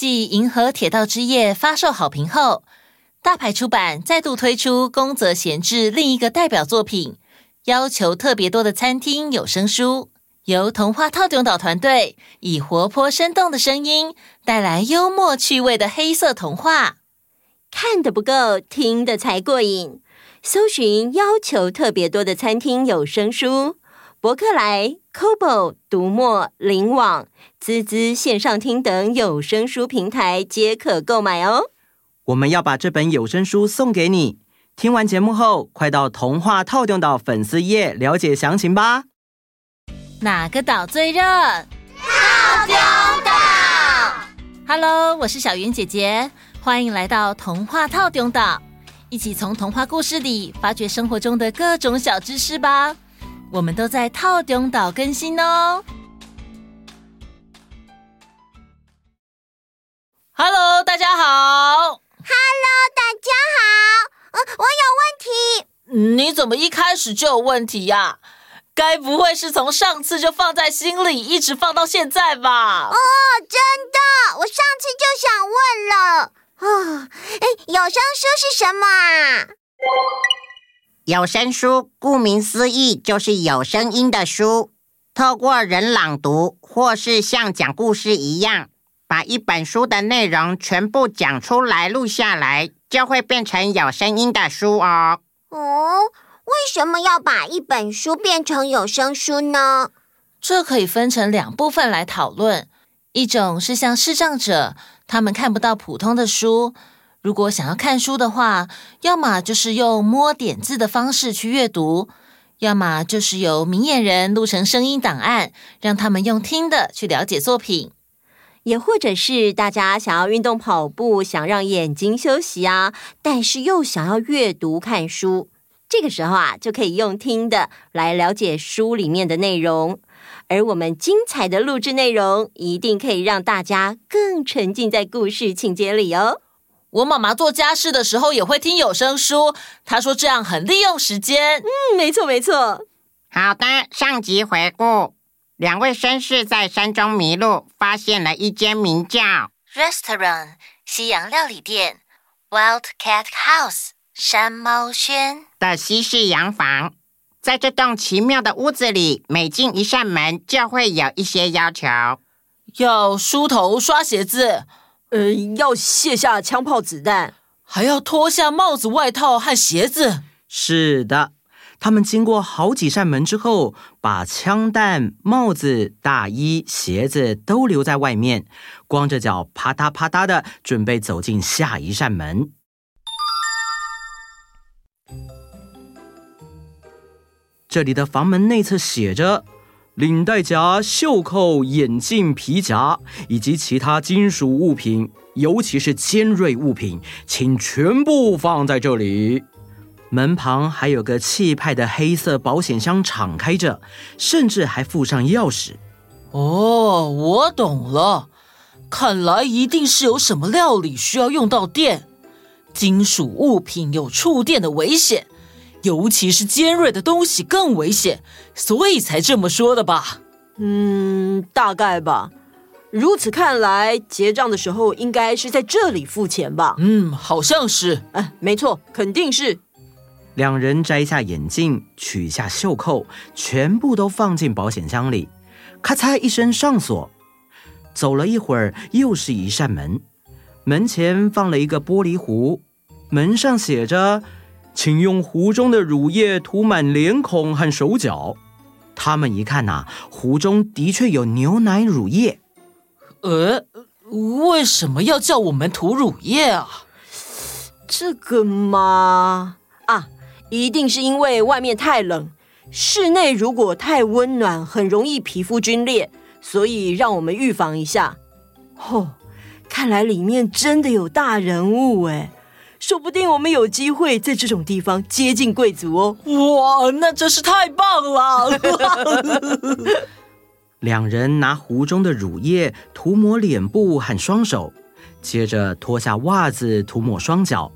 继《银河铁道之夜》发售好评后，大牌出版再度推出宫泽贤治另一个代表作品《要求特别多的餐厅》有声书，由童话套中岛团队以活泼生动的声音带来幽默趣味的黑色童话。看得不够，听得才过瘾。搜寻《要求特别多的餐厅》有声书，博客来、Kobo、读墨、灵网、滋滋线上听等有声书平台皆可购买哦。我们要把这本有声书送给你。听完节目后，快到童话套用岛粉丝页了解详情吧。哪个岛最热？透中岛。Hello，我是小云姐姐，欢迎来到童话套用岛。一起从童话故事里发掘生活中的各种小知识吧！我们都在套中岛更新哦。Hello，大家好。Hello，大家好。嗯，我有问题。你怎么一开始就有问题呀？该不会是从上次就放在心里，一直放到现在吧？哦，真的，我上次就想问了。哦，哎，有声书是什么啊？有声书顾名思义就是有声音的书，透过人朗读或是像讲故事一样，把一本书的内容全部讲出来录下来，就会变成有声音的书哦。哦，为什么要把一本书变成有声书呢？这可以分成两部分来讨论，一种是像视障者。他们看不到普通的书，如果想要看书的话，要么就是用摸点字的方式去阅读，要么就是由明眼人录成声音档案，让他们用听的去了解作品。也或者是大家想要运动跑步，想让眼睛休息啊，但是又想要阅读看书，这个时候啊，就可以用听的来了解书里面的内容。而我们精彩的录制内容，一定可以让大家更沉浸在故事情节里哦。我妈妈做家事的时候也会听有声书，她说这样很利用时间。嗯，没错没错。好的，上集回顾，两位绅士在山中迷路，发现了一间名叫 Restaurant 西洋料理店 Wild Cat House 山猫轩的西式洋房。在这栋奇妙的屋子里，每进一扇门就会有一些要求：有梳头、刷鞋子，呃，要卸下枪炮子弹，还要脱下帽子、外套和鞋子。是的，他们经过好几扇门之后，把枪弹、帽子、大衣、鞋子都留在外面，光着脚啪嗒啪嗒的准备走进下一扇门。这里的房门内侧写着：领带夹、袖扣、眼镜、皮夹以及其他金属物品，尤其是尖锐物品，请全部放在这里。门旁还有个气派的黑色保险箱敞开着，甚至还附上钥匙。哦，我懂了，看来一定是有什么料理需要用到电，金属物品有触电的危险。尤其是尖锐的东西更危险，所以才这么说的吧？嗯，大概吧。如此看来，结账的时候应该是在这里付钱吧？嗯，好像是。哎，没错，肯定是。两人摘下眼镜，取下袖扣，全部都放进保险箱里，咔嚓一声上锁。走了一会儿，又是一扇门，门前放了一个玻璃壶，门上写着。请用壶中的乳液涂满脸孔和手脚。他们一看呐、啊，壶中的确有牛奶乳液。呃，为什么要叫我们涂乳液啊？这个嘛，啊，一定是因为外面太冷，室内如果太温暖，很容易皮肤皲裂，所以让我们预防一下。哦，看来里面真的有大人物哎。说不定我们有机会在这种地方接近贵族哦！哇，那真是太棒了！两人拿壶中的乳液涂抹脸部和双手，接着脱下袜子涂抹双脚。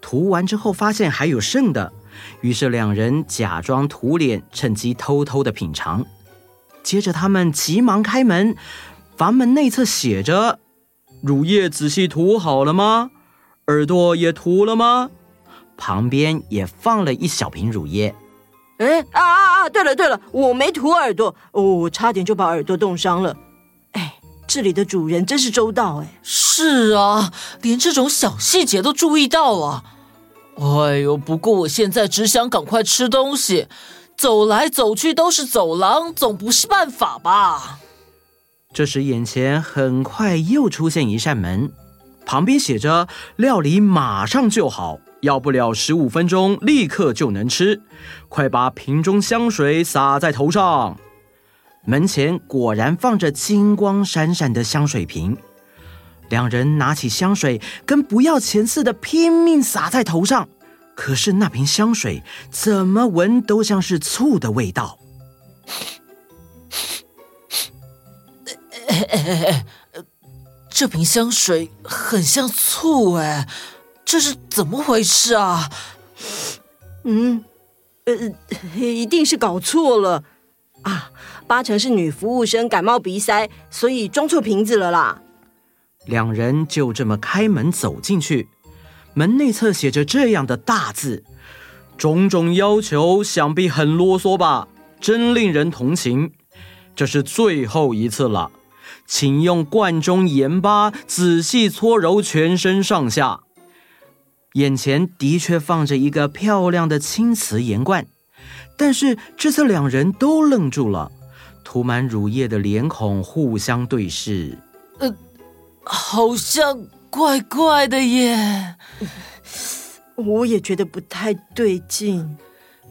涂完之后发现还有剩的，于是两人假装涂脸，趁机偷偷的品尝。接着他们急忙开门，房门内侧写着。乳液仔细涂好了吗？耳朵也涂了吗？旁边也放了一小瓶乳液。哎啊啊啊！对了对了，我没涂耳朵，哦，差点就把耳朵冻伤了。哎，这里的主人真是周到哎。是啊，连这种小细节都注意到了。哎呦，不过我现在只想赶快吃东西，走来走去都是走廊，总不是办法吧？这时，眼前很快又出现一扇门，旁边写着“料理马上就好”。要不了十五分钟，立刻就能吃。快把瓶中香水洒在头上。门前果然放着金光闪闪的香水瓶，两人拿起香水，跟不要钱似的拼命洒在头上。可是那瓶香水怎么闻都像是醋的味道。这瓶香水很像醋哎。这是怎么回事啊？嗯，呃，一定是搞错了啊！八成是女服务生感冒鼻塞，所以装错瓶子了啦。两人就这么开门走进去，门内侧写着这样的大字：“种种要求，想必很啰嗦吧？真令人同情。这是最后一次了，请用罐中盐巴仔细搓揉全身上下。”眼前的确放着一个漂亮的青瓷盐罐，但是这次两人都愣住了，涂满乳液的脸孔互相对视。呃，好像怪怪的耶。我也觉得不太对劲。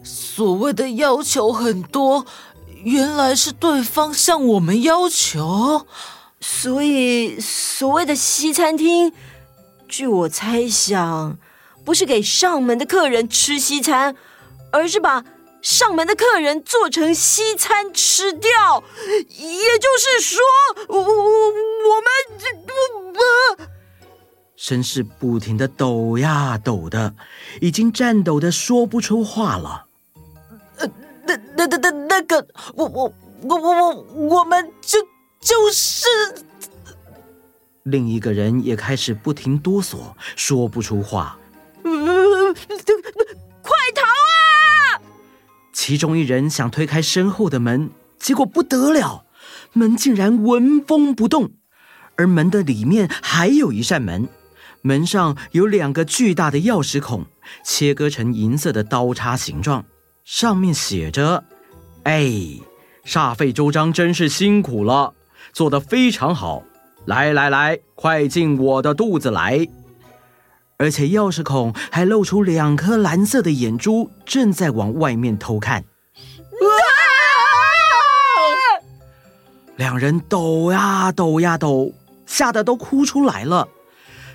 所谓的要求很多，原来是对方向我们要求。所以所谓的西餐厅，据我猜想。不是给上门的客人吃西餐，而是把上门的客人做成西餐吃掉。也就是说，我我我们这不……绅士不停的抖呀抖的，已经颤抖的说不出话了。呃，那那那那那个，我我我我我我们就就是……另一个人也开始不停哆嗦，说不出话。快逃啊！其中一人想推开身后的门，结果不得了，门竟然纹风不动。而门的里面还有一扇门，门上有两个巨大的钥匙孔，切割成银色的刀叉形状，上面写着：“哎，煞费周章，真是辛苦了，做得非常好。来来来，快进我的肚子来。”而且钥匙孔还露出两颗蓝色的眼珠，正在往外面偷看。两人抖呀抖呀抖，吓得都哭出来了。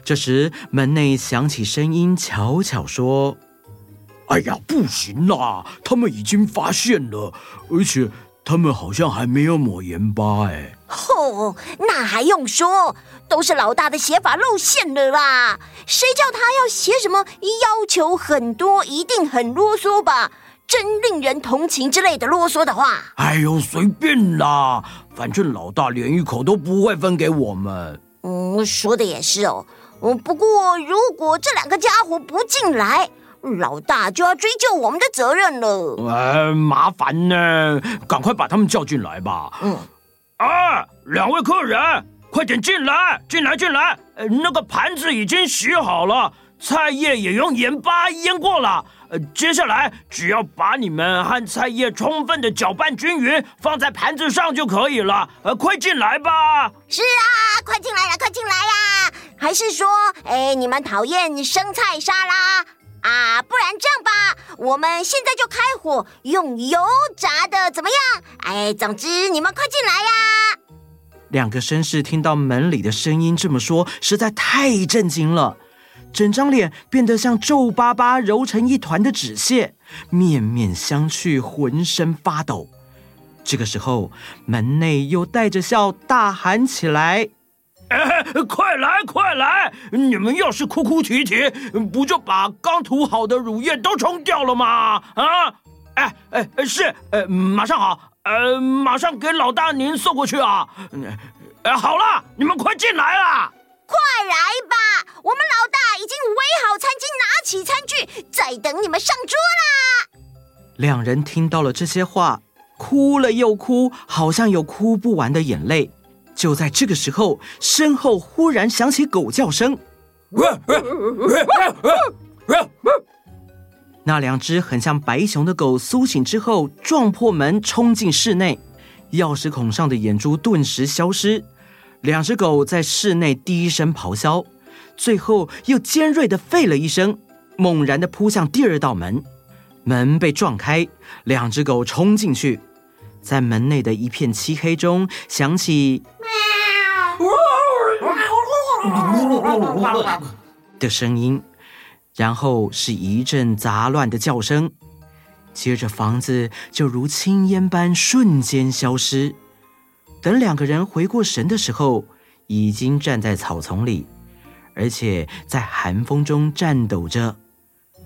这时门内响起声音，悄悄说：“哎呀，不行啦！他们已经发现了，而且他们好像还没有抹盐巴。”哎，吼，那还用说？都是老大的写法露馅了啦！谁叫他要写什么要求很多，一定很啰嗦吧？真令人同情之类的啰嗦的话。哎呦，随便啦，反正老大连一口都不会分给我们。嗯，说的也是哦。嗯，不过如果这两个家伙不进来，老大就要追究我们的责任了。哎，麻烦呢，赶快把他们叫进来吧。嗯。啊，两位客人。快点进来，进来，进来！呃，那个盘子已经洗好了，菜叶也用盐巴腌过了。呃，接下来只要把你们和菜叶充分的搅拌均匀，放在盘子上就可以了。呃，快进来吧！是啊，快进来呀，快进来呀！还是说，哎，你们讨厌生菜沙拉啊？不然这样吧，我们现在就开火，用油炸的，怎么样？哎，总之你们快进来呀！两个绅士听到门里的声音这么说，实在太震惊了，整张脸变得像皱巴巴、揉成一团的纸屑，面面相觑，浑身发抖。这个时候，门内又带着笑大喊起来：“哎，快来快来！你们要是哭哭啼啼，不就把刚涂好的乳液都冲掉了吗？啊！哎哎，是，呃，马上好，呃，马上给老大您送过去啊。呃，好了，你们快进来啦！快来吧，我们老大已经围好餐巾，拿起餐具，在等你们上桌啦。两人听到了这些话，哭了又哭，好像有哭不完的眼泪。就在这个时候，身后忽然响起狗叫声。那两只很像白熊的狗苏醒之后，撞破门冲进室内，钥匙孔上的眼珠顿时消失。两只狗在室内低声咆哮，最后又尖锐地吠了一声，猛然地扑向第二道门。门被撞开，两只狗冲进去，在门内的一片漆黑中响起的声音。然后是一阵杂乱的叫声，接着房子就如青烟般瞬间消失。等两个人回过神的时候，已经站在草丛里，而且在寒风中颤抖着。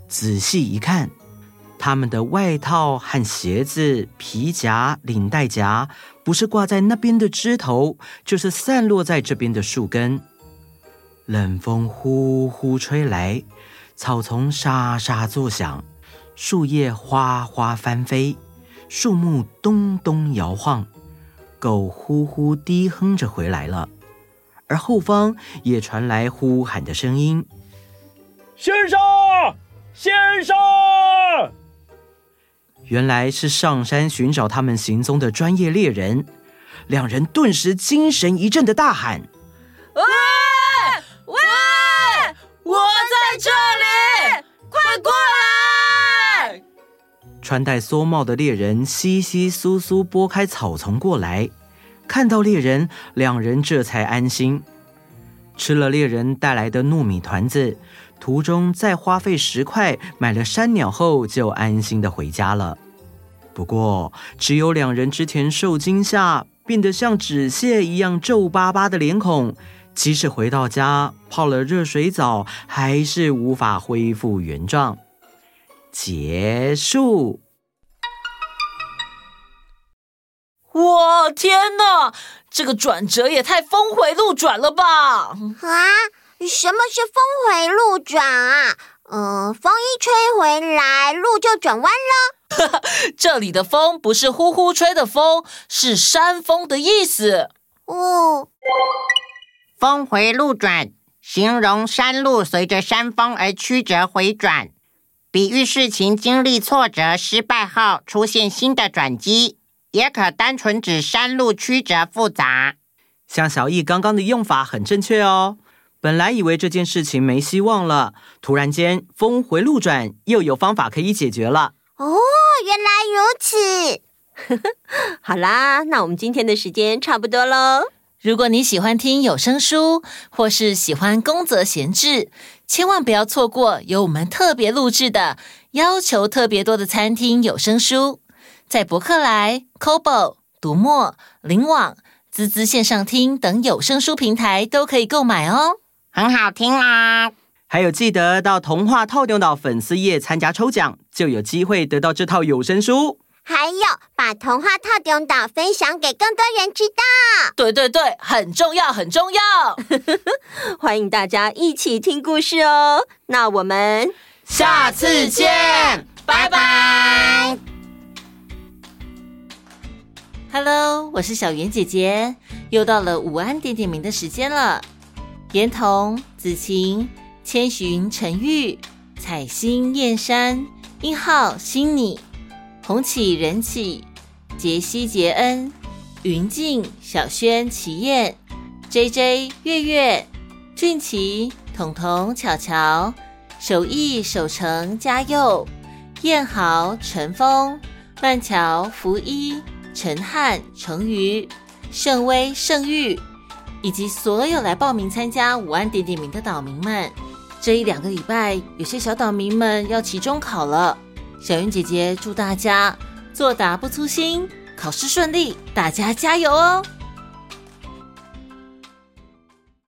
仔细一看，他们的外套和鞋子、皮夹、领带夹，不是挂在那边的枝头，就是散落在这边的树根。冷风呼呼吹来。草丛沙沙作响，树叶哗哗翻飞，树木咚咚摇晃，狗呼呼低哼着回来了，而后方也传来呼喊的声音：“先生，先生！”原来是上山寻找他们行踪的专业猎人，两人顿时精神一振的大喊：“喂，这里！”快过来穿戴蓑帽的猎人窸窸窣窣拨开草丛过来，看到猎人，两人这才安心。吃了猎人带来的糯米团子，途中再花费十块买了山鸟后，就安心的回家了。不过，只有两人之前受惊吓，变得像纸屑一样皱巴巴的脸孔，即使回到家泡了热水澡，还是无法恢复原状。结束。哇，天哪，这个转折也太峰回路转了吧！啊，什么是峰回路转啊？嗯、呃，风一吹回来，路就转弯了。这里的风不是呼呼吹的风，是山风的意思。哦，峰回路转，形容山路随着山峰而曲折回转。比喻事情经历挫折、失败后出现新的转机，也可单纯指山路曲折复杂。像小易刚刚的用法很正确哦。本来以为这件事情没希望了，突然间峰回路转，又有方法可以解决了。哦，原来如此。好啦，那我们今天的时间差不多喽。如果你喜欢听有声书，或是喜欢宫泽闲志，千万不要错过由我们特别录制的、要求特别多的餐厅有声书，在博客来、Kobo、读墨、灵网、滋滋线上听等有声书平台都可以购买哦，很好听啊！还有记得到童话套用岛粉丝页参加抽奖，就有机会得到这套有声书。还有，把童话透中岛分享给更多人知道。对对对，很重要，很重要。欢迎大家一起听故事哦。那我们下次见，拜拜。Hello，我是小圆姐姐，又到了午安点点名的时间了。严童、子晴、千寻、陈玉、彩星、燕山、英浩、心妮。红起、仁起、杰西、杰恩、云静、小轩、齐燕、J J、月月、俊奇、彤彤、巧巧、守义、守成、嘉佑、燕豪、陈峰、曼乔、福一、陈汉、成瑜、盛威、盛玉，以及所有来报名参加午安点点名的岛民们，这一两个礼拜，有些小岛民们要期中考了。小云姐姐祝大家作答不粗心，考试顺利，大家加油哦！